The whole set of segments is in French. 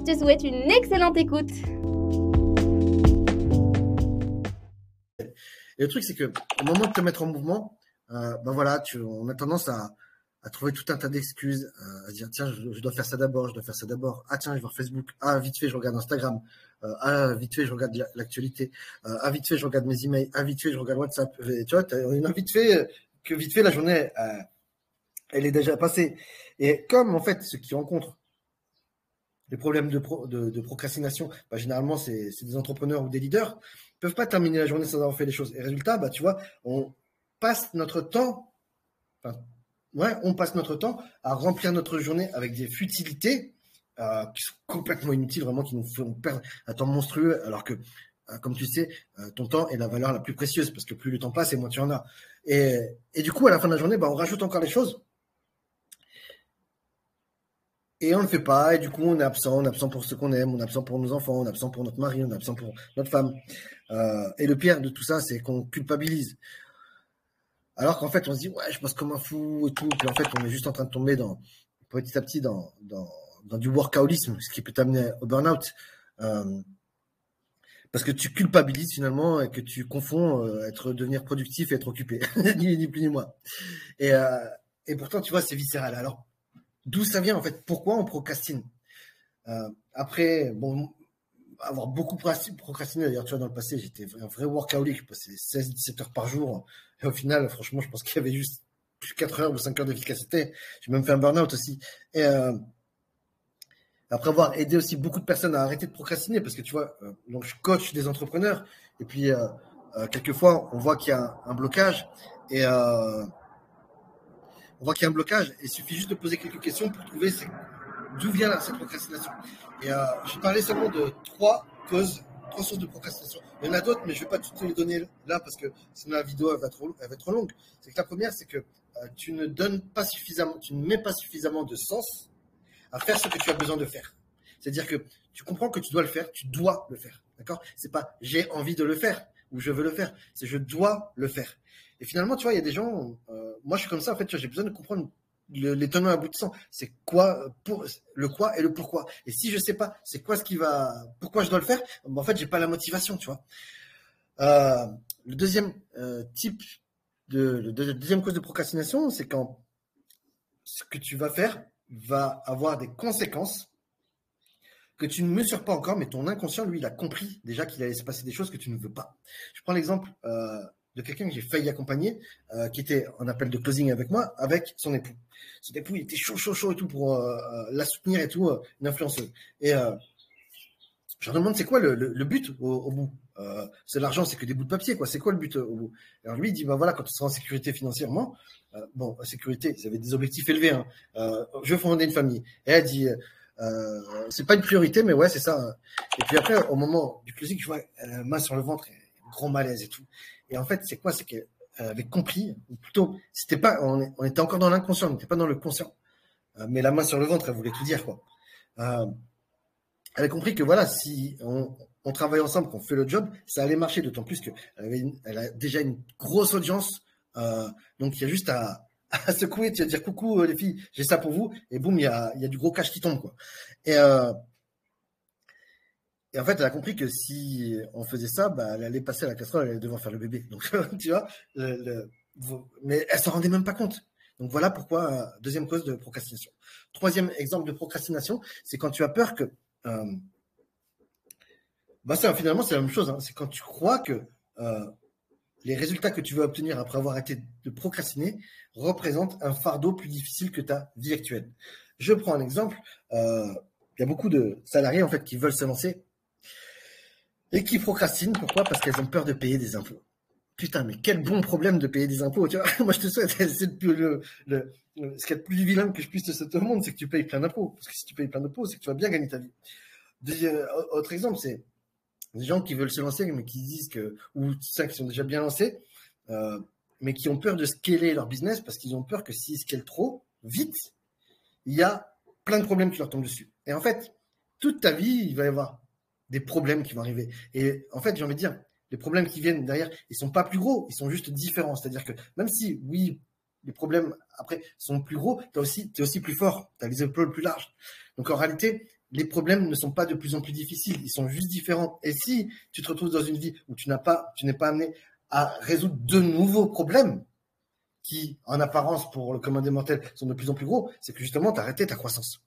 Je te souhaite une excellente écoute. Et le truc, c'est que au moment de te mettre en mouvement, euh, ben voilà, tu, on a tendance à, trouver tout un tas d'excuses, euh, à dire tiens, je, dois faire ça d'abord, je dois faire ça d'abord. Ah tiens, je vais voir Facebook. Ah vite fait, je regarde Instagram. Euh, ah vite fait, je regarde l'actualité. Ah vite fait, je regarde mes emails. Ah vite fait, je regarde WhatsApp. Et, tu vois, il a vite fait que vite fait la journée, elle est déjà passée. Et comme en fait, ceux qui rencontrent les problèmes de, procrastination, bah, généralement c'est des entrepreneurs ou des leaders, peuvent pas terminer la journée sans avoir fait les choses. Et résultat, bah tu vois, on passe notre temps, ouais, on passe notre temps à remplir notre journée avec des futilités euh, qui sont complètement inutiles, vraiment, qui nous font perdre un temps monstrueux, alors que, euh, comme tu sais, euh, ton temps est la valeur la plus précieuse, parce que plus le temps passe et moins tu en as. Et, et du coup, à la fin de la journée, bah, on rajoute encore les choses. Et on ne le fait pas, et du coup, on est absent, on est absent pour ceux qu'on aime, on est absent pour nos enfants, on est absent pour notre mari, on est absent pour notre femme. et le pire de tout ça, c'est qu'on culpabilise. Alors qu'en fait, on se dit, ouais, je passe comme un fou et tout. Puis en fait, on est juste en train de tomber dans, petit à petit dans, dans, du workoutisme, ce qui peut t'amener au burn-out. Euh, parce que tu culpabilises finalement et que tu confonds euh, être devenir productif et être occupé, ni, plus ni moins. Et, euh, et pourtant, tu vois, c'est viscéral. Alors, d'où ça vient en fait Pourquoi on procrastine Après, bon, avoir beaucoup procrastiné. D'ailleurs, tu vois, dans le passé, j'étais un vrai workaholic. Je passais 16-17 heures par jour. Et au final, franchement, je pense qu'il y avait juste plus 4 heures ou 5 heures d'efficacité. J'ai même fait un burn-out aussi. Et euh, après avoir aidé aussi beaucoup de personnes à arrêter de procrastiner, parce que tu vois, euh, donc je coach des entrepreneurs. Et puis, euh, quelquefois, on voit qu'il y a un, blocage. Et on voit qu'il y a un blocage. Il suffit juste de poser quelques questions pour trouver d'où vient cette procrastination. Et euh, je parlais seulement de trois causes, trois sources de procrastination. Il y en a d'autres, mais je ne vais pas toutes les donner là parce que sinon la vidéo va, être trop longue. La première, c'est que euh, tu ne donnes pas suffisamment, tu ne mets pas suffisamment de sens à faire ce que tu as besoin de faire. C'est-à-dire que tu comprends que tu dois le faire, tu dois le faire. D'accord? C'est pas j'ai envie de le faire ou je veux le faire, c'est je dois le faire. Et finalement, tu vois, il y a des gens, euh, moi je suis comme ça, en fait, j'ai besoin de comprendre les tenants aboutissants. C'est quoi pour le quoi et le pourquoi. Et si je sais pas, c'est quoi ce qui va, pourquoi je dois le faire, en fait, j'ai pas la motivation, tu vois. Euh, le deuxième euh, type de, deuxième cause de procrastination, c'est quand ce que tu vas faire va avoir des conséquences que tu ne mesures pas encore, mais ton inconscient, lui, il a compris déjà qu'il allait se passer des choses que tu ne veux pas. Je prends l'exemple euh, de quelqu'un que j'ai failli accompagner, euh, qui était en appel de closing avec moi, avec son époux. Son époux, il était chaud, chaud, chaud et tout pour euh, euh, la soutenir et tout, une influenceuse. Et je leur demande, c'est quoi le, but au, bout? C'est l'argent, c'est que des bouts de papier, quoi. C'est quoi le but au bout? Alors lui, il dit, bah voilà, quand tu seras en sécurité financièrement, bon, sécurité, ils avaient des objectifs élevés. Hein, je veux fonder une famille. Et elle dit, c'est pas une priorité, mais ouais, c'est ça. Et puis après, au moment du closing, je vois, elle main sur le ventre, gros malaise et tout. Et en fait, c'est quoi? C'est qu'elle avait compris, ou plutôt, c'était pas, on, était encore dans l'inconscient, on n'était pas dans le conscient. Euh, mais la main sur le ventre, elle voulait tout dire, quoi. Euh, elle a compris que voilà, si on, travaille ensemble, qu'on fait le job, ça allait marcher, d'autant plus qu'elle avait elle a déjà une grosse audience. Euh, donc il y a juste à, à secouer, tu dire coucou les filles, j'ai ça pour vous, et boum, il y a, il y a du gros cash qui tombe, quoi. Et, et en fait, elle a compris que si on faisait ça, bah, elle allait passer à la casserole, elle allait devoir faire le bébé. Donc, tu vois, mais elle s'en rendait même pas compte. Donc voilà pourquoi, euh, deuxième cause de procrastination. Troisième exemple de procrastination, c'est quand tu as peur que... Euh, bah ça, finalement, c'est la même chose. Hein. C'est quand tu crois que euh, les résultats que tu veux obtenir après avoir été de procrastiner représentent un fardeau plus difficile que ta vie actuelle. Je prends un exemple. il y a beaucoup de salariés en fait qui veulent se lancer et qui procrastinent. Pourquoi? Parce qu'elles ont peur de payer des impôts. Putain, mais quel bon problème de payer des impôts. Moi, je te souhaite, c'est le, le, ce le plus vilain que je puisse te souhaiter au monde, c'est que tu payes plein d'impôts. Parce que si tu payes plein d'impôts, c'est que tu vas bien gagner ta vie. autre exemple, c'est des gens qui veulent se lancer, mais qui disent que, ou ça qui sont déjà bien lancés, euh, mais qui ont peur de scaler leur business parce qu'ils ont peur que s'ils scalent trop vite, il y a plein de problèmes qui leur tombent dessus. Et en fait, toute ta vie, il va y avoir des problèmes qui vont arriver. Et en fait, j'ai envie de dire, les problèmes qui viennent derrière, ils sont pas plus gros, ils sont juste différents. C'est-à-dire que même si, oui, les problèmes après sont plus gros, tu aussi, es aussi plus fort, tu as les épaules plus larges. Donc en réalité, les problèmes ne sont pas de plus en plus difficiles, ils sont juste différents. Et si tu te retrouves dans une vie où tu n'as pas, tu n'es pas amené à résoudre de nouveaux problèmes qui, en apparence, pour le commun des mortels, sont de plus en plus gros, c'est que justement, tu as arrêté ta croissance.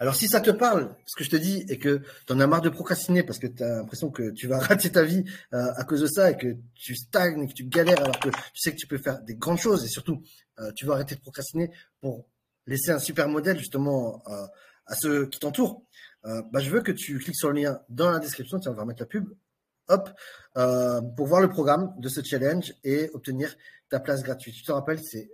Alors si ça te parle, ce que je te dis, et que tu en as marre de procrastiner parce que tu as l'impression que tu vas rater ta vie euh, à cause de ça et que tu stagnes, et que tu galères alors que tu sais que tu peux faire des grandes choses et surtout euh, tu vas arrêter de procrastiner pour laisser un super modèle justement euh, à ceux qui t'entourent, bah, je veux que tu cliques sur le lien dans la description, tiens on va remettre la pub, hop, pour voir le programme de ce challenge et obtenir ta place gratuite. Tu te rappelles, c'est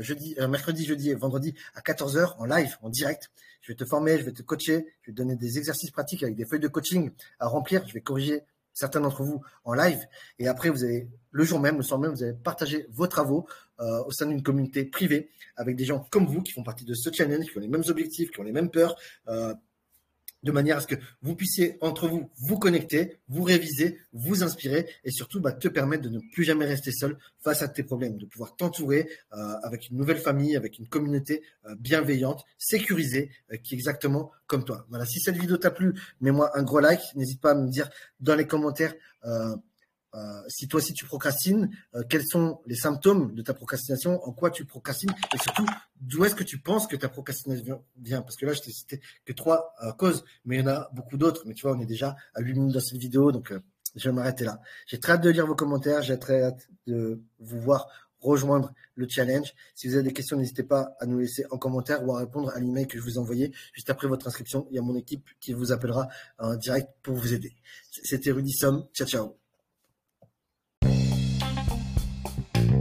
jeudi, mercredi, jeudi et vendredi à 14h en live, en direct. Je vais te former, je vais te coacher, je vais te donner des exercices pratiques avec des feuilles de coaching à remplir. Je vais corriger certains d'entre vous en live. Et après, vous allez, le jour même, le soir même, vous allez partager vos travaux euh, au sein d'une communauté privée avec des gens comme vous qui font partie de ce challenge, qui ont les mêmes objectifs, qui ont les mêmes peurs, euh, de manière à ce que vous puissiez entre vous vous connecter, vous réviser, vous inspirer et surtout bah, te permettre de ne plus jamais rester seul face à tes problèmes, de pouvoir t'entourer euh, avec une nouvelle famille, avec une communauté euh, bienveillante, sécurisée, euh, qui est exactement comme toi. Voilà, si cette vidéo t'a plu, mets-moi un gros like, n'hésite pas à me dire dans les commentaires euh, si toi aussi tu procrastines, euh, quels sont les symptômes de ta procrastination, en quoi tu procrastines, et surtout d'où est-ce que tu penses que ta procrastination vient? Parce que là, je t'ai cité que trois euh, causes, mais il y en a beaucoup d'autres. Mais tu vois, on est déjà à 8 minutes dans cette vidéo, donc je vais m'arrêter là. J'ai très hâte de lire vos commentaires, j'ai très hâte de vous voir rejoindre le challenge. Si vous avez des questions, n'hésitez pas à nous laisser en commentaire ou à répondre à l'email que je vous ai envoyé juste après votre inscription. Il y a mon équipe qui vous appellera en direct pour vous aider. C'était Rudy. Ciao, ciao.